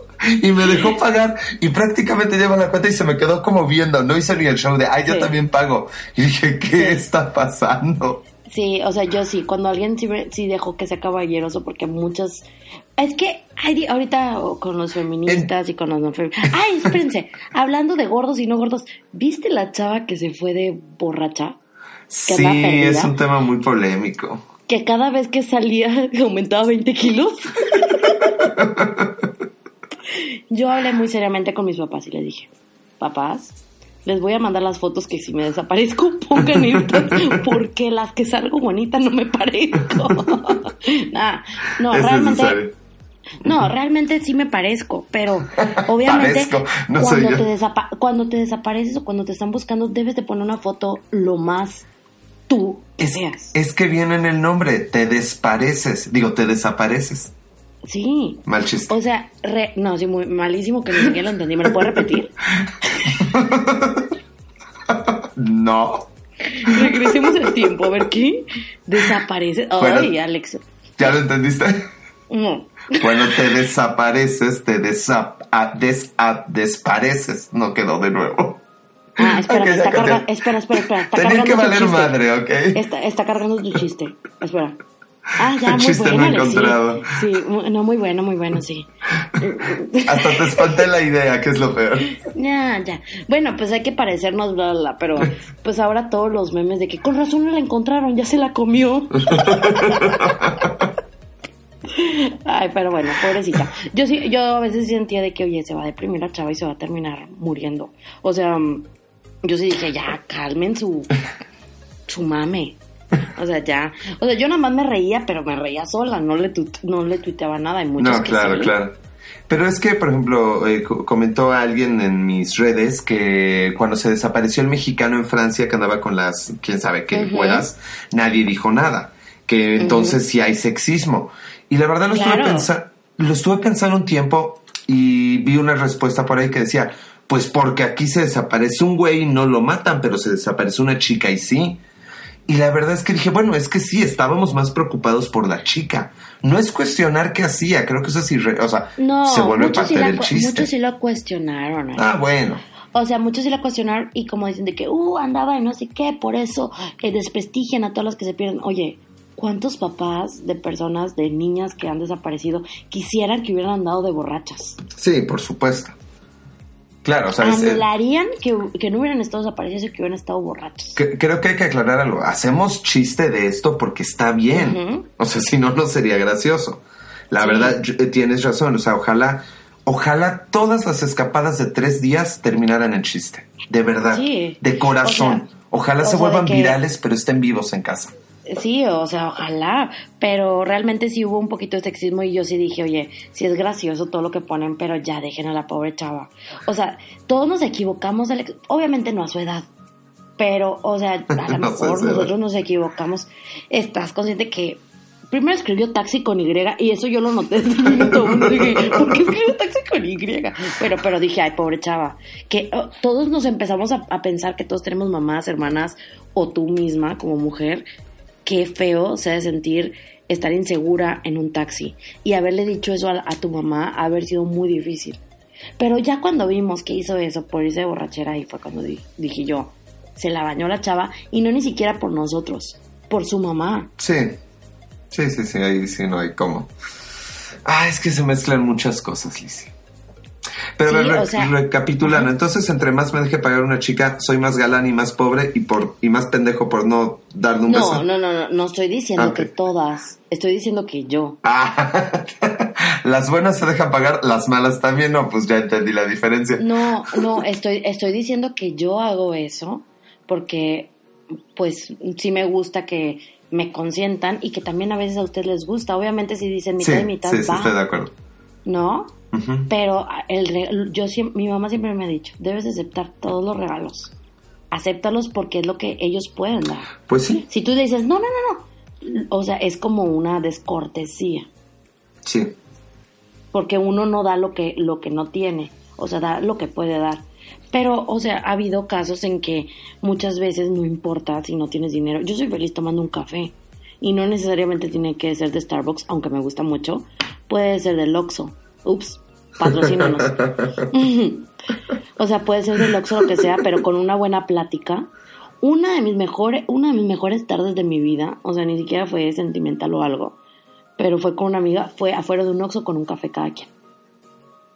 Y me dejó pagar y prácticamente lleva la cuenta y se me quedó como viendo. No hice ni el show de, ay, yo Sí. también pago. Y dije, ¿qué está pasando? Sí, o sea, yo sí, cuando alguien sí, dejo que sea caballeroso, porque muchas... Es que hay, ahorita con los feministas y con los no feministas... Ay, espérense, hablando de gordos y no gordos, ¿viste la chava que se fue de borracha? ¿Que Sí, perdida? es un tema muy polémico. Que cada vez que salía aumentaba 20 kilos. Yo hablé muy seriamente con mis papás y les dije, papás, les voy a mandar las fotos que si me desaparezco pongan estas porque las que salgo bonita no me parezco. Nah, no, es realmente, necesario. no, realmente sí me parezco, pero obviamente no cuando, te cuando te desapareces o cuando te están buscando debes de poner una foto lo más tú que Es, seas. es que viene en el nombre, te despareces. Digo, te desapareces. Sí. Mal chiste. O sea, re- no, sí, muy malísimo que ni siquiera lo entendí. ¿Me lo puedes repetir? No. Regresemos el tiempo, a ver qué. Desaparece. Ay, Bueno. Alex. ¿Ya lo entendiste? No. Cuando te desapareces, te desa- a- des- a- despareces. No quedó de nuevo. Ah, espera, está cargando. Espera, espera, espera. Está Tenía cargando que valer chiste. madre, ¿ok? Está, está cargando tu chiste. Espera. Ah, ya, muy bueno, no sí. encontrado. Sí, mu- no, muy bueno, muy bueno, sí. Hasta te espanté la idea, que es lo peor. Ya, ya. Bueno, pues hay que parecernos, bla, bla, bla, pero pues ahora todos los memes de que con razón no la encontraron, ya se la comió. Ay, pero bueno, pobrecita. Yo sí, yo a veces sentía de que, oye, se va a deprimir la chava y se va a terminar muriendo. O sea, mm, yo sí dije, ya, calmen su, su mame. O sea, ya. O sea, yo nada más me reía, pero me reía sola, no le, tu- no le tuiteaba nada. Hay muchos No, que claro, sí. claro. Pero es que, por ejemplo, eh, co- comentó alguien en mis redes que cuando se desapareció el mexicano en Francia que andaba con las, quién sabe qué huevas, nadie dijo nada. Que entonces sí hay sexismo. Y la verdad lo estuve, Claro. pensa- lo estuve pensando un tiempo y vi una respuesta por ahí que decía, pues porque aquí se desaparece un güey y no lo matan, pero se desaparece una chica y sí. Y la verdad es que dije, bueno, es que sí, estábamos más preocupados por la chica. No es cuestionar qué hacía, creo que eso es irre... O sea, No, se vuelve parte sí, del chiste. muchos sí lo cuestionaron. Alex. Ah, bueno. O sea, muchos sí la cuestionaron y como dicen de que, uh, andaba y no sé qué, por eso eh, desprestigian a todos los que se pierden. Oye, ¿cuántos papás de personas, de niñas que han desaparecido, quisieran que hubieran andado de borrachas? Sí, por supuesto. Claro, o sea, es- eh, Anhelarían que, que no hubieran estado desaparecidos y que hubieran estado borrachos. que- creo que hay que aclarar algo. Hacemos chiste de esto porque está bien. O sea, si no, no sería gracioso. La Sí. verdad, eh, tienes razón. O sea, ojalá, ojalá todas las escapadas de tres días terminaran en chiste. De verdad. Sí. De corazón. O sea, ojalá o se vuelvan que- virales, pero estén vivos en casa. Sí, o sea, ojalá, pero realmente sí hubo un poquito de sexismo y yo sí dije, oye, sí es gracioso todo lo que ponen, pero ya dejen a la pobre chava. O sea, todos nos equivocamos, obviamente no a su edad, pero, o sea, a lo No mejor nosotros nos equivocamos. Estás consciente que primero escribió taxi con Y y eso yo lo noté desde el minuto uno. Dije, ¿por qué escribió taxi con Y? Pero, pero dije, ay, pobre chava. Que oh, todos nos empezamos a, a pensar que todos tenemos mamás, hermanas o tú misma como mujer. Qué feo se ha de sentir estar insegura en un taxi y haberle dicho eso a, tu mamá, haber sido muy difícil. Pero ya cuando vimos que hizo eso por irse de borrachera, ahí fue cuando di- dije yo, se la bañó la chava y no ni siquiera por nosotros. por su mamá. Sí, sí, sí, sí, ahí sí no hay cómo. Ah, es que se mezclan muchas cosas, Lizzie. Pero Sí, a ver, o sea- recapitulando, entonces entre más me deje pagar una chica, soy más galán y más pobre y por y más pendejo por no darle un No, beso. no, no, no, no estoy diciendo Ok. que todas. Estoy diciendo que yo. Ah, las buenas se dejan pagar, las malas también, no, pues ya entendí la diferencia. No, no, estoy, estoy diciendo que yo hago eso porque, pues, sí me gusta que me consientan y que también a veces a ustedes les gusta. Obviamente si dicen mitad sí, y mitad, sí, sí, estoy de acuerdo. ¿no? Pero el re- yo mi mamá siempre me ha dicho, debes de aceptar todos los regalos. Acéptalos porque es lo que ellos pueden dar. Pues sí, Si tú le dices, no, no, no, no, o sea, es como una descortesía, sí. porque uno no da lo que, lo que no tiene, o sea, da lo que puede dar. Pero, o sea, ha habido casos en que muchas veces no importa si no tienes dinero. Yo soy feliz tomando un café y no necesariamente tiene que ser de Starbucks, aunque me gusta mucho. Puede ser del Oxxo. Ups, patrocínanos. o sea, puede ser del Oxxo lo que sea, pero con una buena plática. Una de mis mejores, una de mis mejores tardes de mi vida, o sea, ni siquiera fue sentimental o algo, pero fue con una amiga, fue afuera de un Oxxo con un café cada quien.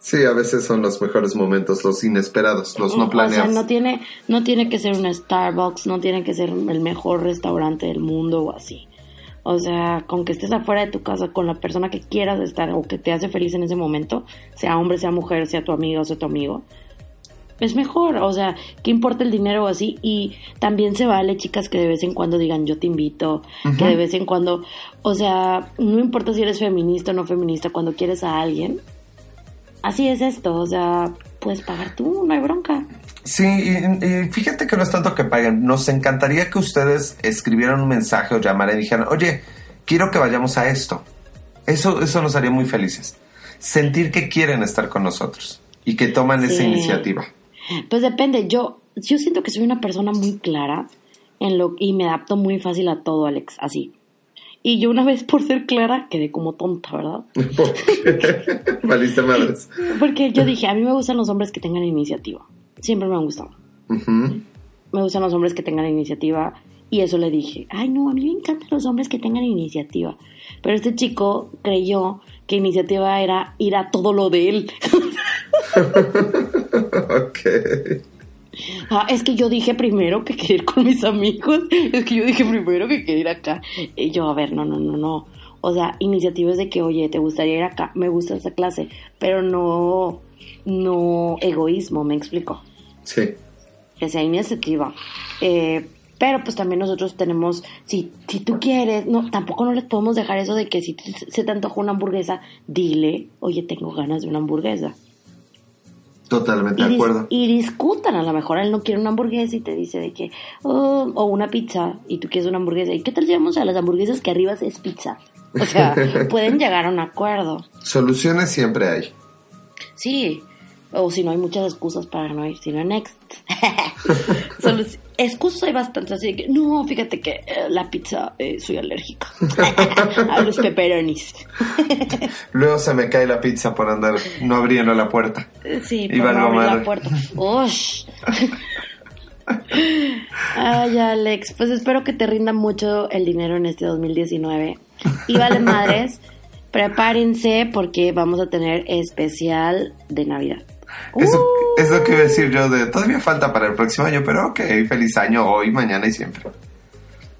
Sí, a veces son los mejores momentos, los inesperados, los no O planeados. sea, no tiene, no tiene que ser un Starbucks, no tiene que ser el mejor restaurante del mundo o así. O sea, con que estés afuera de tu casa con la persona que quieras estar o que te hace feliz en ese momento, sea hombre, sea mujer, sea tu amigo, sea tu amigo, es mejor. O sea, ¿qué importa el dinero o así? Y también se vale, chicas, que de vez en cuando digan yo te invito, que de vez en cuando, o sea, no importa si eres feminista o no feminista, cuando quieres a alguien, así es esto, o sea, puedes pagar tú, no hay bronca. Sí, y, y fíjate que no es tanto que paguen. Nos encantaría que ustedes escribieran un mensaje o llamaran y dijeran, oye, quiero que vayamos a esto. Eso, eso nos haría muy felices. Sentir que quieren estar con nosotros y que toman esa iniciativa. Pues depende, yo, yo siento que soy una persona muy clara en lo y me adapto muy fácil a todo, Alex, así. Y yo una vez por ser clara quedé como tonta, ¿verdad? Valiste madres. Porque yo dije, a mí me gustan los hombres que tengan iniciativa. Siempre me han gustado. Me gustan los hombres que tengan iniciativa. Y eso le dije, ay no, a mí me encantan los hombres que tengan iniciativa. Pero este chico creyó que iniciativa era ir a todo lo de él. ok. Ah, es que yo dije primero que quería ir con mis amigos. Es que yo dije primero que quería ir acá. Y yo, a ver, no, no, no, no. O sea, iniciativas de que, oye, ¿te gustaría ir acá? Me gusta esa clase. Pero no, no egoísmo, me explico. Sí. Que sea iniciativa. Eh, pero pues también nosotros tenemos, si, si tú quieres, no, tampoco no les podemos dejar eso de que si te- se te antoja una hamburguesa, dile, oye, tengo ganas de una hamburguesa Totalmente y, de acuerdo. y discutan. A lo mejor él no quiere una hamburguesa y te dice de que, oh, o una pizza y tú quieres una hamburguesa. ¿Y qué tal si vamos a las hamburguesas que arriba es pizza? O sea, pueden llegar a un acuerdo. Soluciones siempre hay. Sí. O si no, hay muchas excusas para no ir, sino next. Solo- excusas hay bastantes, así que, no, fíjate que eh, la pizza eh, soy alérgica a los pepperonis. Luego se me cae la pizza por andar no abriendo la puerta. Sí, Y por no abrir la puerta. ¡Ush! Ay, Alex, pues espero que te rinda mucho el dinero en este 2019. Y vale madres, prepárense porque vamos a tener especial de Navidad. Eso Uh, es lo que iba a decir yo de todavía falta para el próximo año, pero ok, feliz año hoy, mañana y siempre.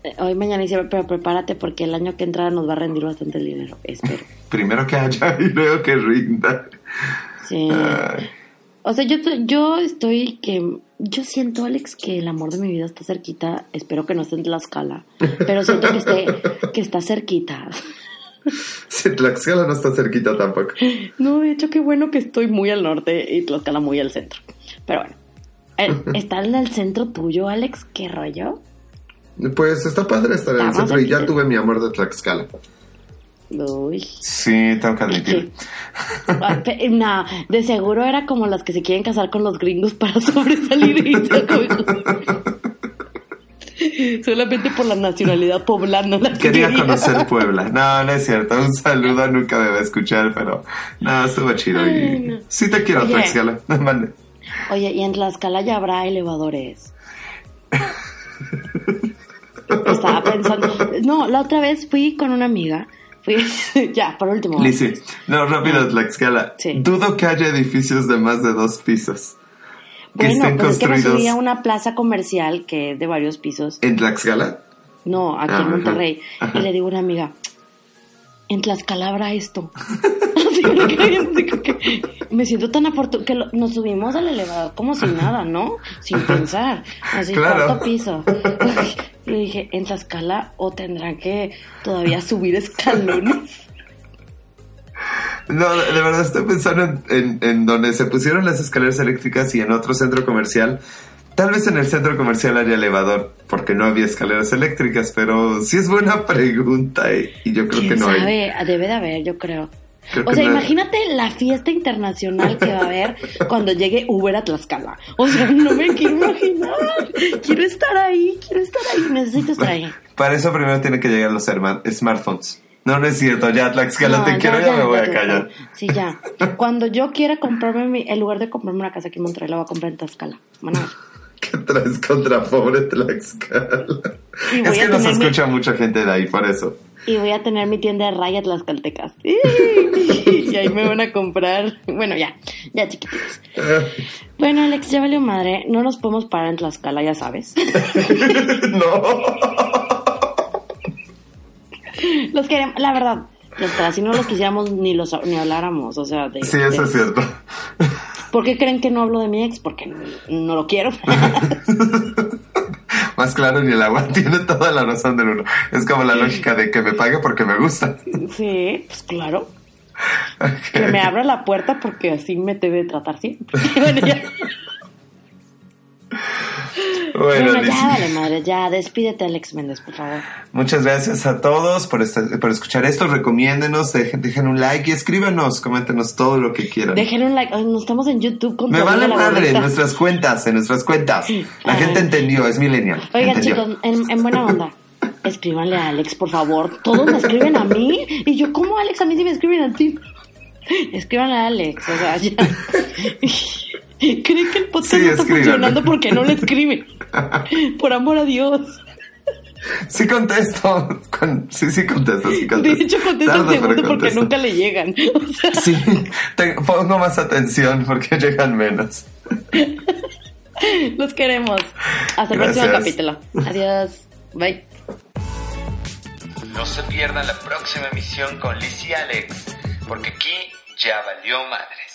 Eh, Hoy, mañana y siempre, pero prepárate porque el año que entra nos va a rendir bastante el dinero, espero. Primero que haya y luego que rinda. Sí. Ay, O sea, yo, yo estoy que... Yo siento, Alex, que el amor de mi vida está cerquita. Espero que no esté en Tlaxcala. Pero siento que, esté, que está cerquita. sí, Tlaxcala no está cerquita tampoco. No, de hecho, qué bueno que estoy muy al norte y Tlaxcala muy al centro. Pero bueno. ¿Está en el centro tuyo, Alex? ¿Qué rollo? Pues está padre estar en el centro y ya tuve mi amor de Tlaxcala. Uy. Sí, tengo que admitir. Ah, No, de seguro era como las que se quieren casar con los gringos para sobresalir. y Solamente por la nacionalidad poblana. la que Quería conocer Puebla. No, no es cierto. Un saludo, nunca me va a escuchar, pero no, estuvo chido. Ay, Y no. sí te quiero, Oye. Tlaxcala. Mande. Oye, y en Tlaxcala ya habrá elevadores. Estaba pensando. No, la otra vez fui con una amiga. Fui, ya, por último. Lizzy, no, rápido, Tlaxcala. Sí. Dudo que haya edificios de más de dos pisos. Que Bueno, estén pues es que me subí a una plaza comercial que es de varios pisos. en Tlaxcala. No, aquí Ah, en Monterrey. ajá. Y le digo a una amiga, en Tlaxcala habrá esto. Así que- me siento tan afortunada que lo- nos subimos al elevador como si nada, ¿no? Sin pensar. Así, Claro. cuarto piso. Y le dije, en Tlaxcala o tendrán que todavía subir escalones. No, de verdad estoy pensando en, en- en donde se pusieron las escaleras eléctricas y en otro centro comercial. Tal vez en el centro comercial haya elevador, porque no había escaleras eléctricas, pero sí es buena pregunta y, y yo creo que ¿Quién no hay. sabe? Debe de haber, yo creo. Creo O sea, no hay. imagínate la fiesta internacional que va a haber cuando llegue Uber a Tlaxcala. O sea, no me quiero imaginar. Quiero estar ahí, quiero estar ahí, necesito estar ahí. Para eso primero tienen que llegar los smartphones. No, no es cierto, ya Tlaxcala te quiero, ya, me voy a callar. Sí, ya. Cuando yo quiera comprarme, mi, en lugar de comprarme una casa aquí en Monterrey, la voy a comprar en Tlaxcala. Ver. ¿Qué traes contra pobre Tlaxcala? Y voy Es que a nos tener mi- escucha mucha gente de ahí, por eso. Y voy a tener mi tienda de raya Tlaxcaltecas. Y ahí me van a comprar. Bueno, ya, ya chiquititos. Bueno, Alex, ya valió madre. No nos podemos parar en Tlaxcala, ya sabes. no. Los queremos, la verdad. Si no los quisiéramos ni los ni habláramos, o sea, de, Sí, eso de- es cierto. ¿Por qué creen que no hablo de mi ex? Porque no, no lo quiero. Más claro, ni el agua tiene toda la razón del uno. Es como la lógica de que me pague porque me gusta. sí, pues claro. Que me abra la puerta porque así me debe tratar siempre. bueno, ya. Bueno, ya vale madre, ya despídete Alex Méndez, por favor. muchas gracias a todos por, esta- por escuchar esto. Recomiéndenos, dejen, dejen un like y escríbanos, coméntenos todo lo que quieran. Dejen un like, Ay, no estamos en YouTube con Me vale la madre, en nuestras cuentas, en nuestras cuentas. La Ay. gente entendió, es millennial. Oigan chicos, en, en buena onda, escríbanle a Alex, por favor. Todos me escriben a mí y yo, ¿cómo Alex? A mí sí me escriben a ti. Escríbanle a Alex, o sea, ya. Cree que el podcast Sí, no está escríbanle. funcionando porque no le escriben. Por amor a Dios. Sí contesto. Con- sí, sí contesto, sí De contesto. hecho, contesta Tardo, el segundo porque contesto. nunca le llegan. O sea, Sí, te- pongo más atención porque llegan menos. los queremos. Hasta el próximo capítulo. Adiós. Bye. No se pierdan la próxima emisión con Liz y Alex, porque aquí ya valió madres.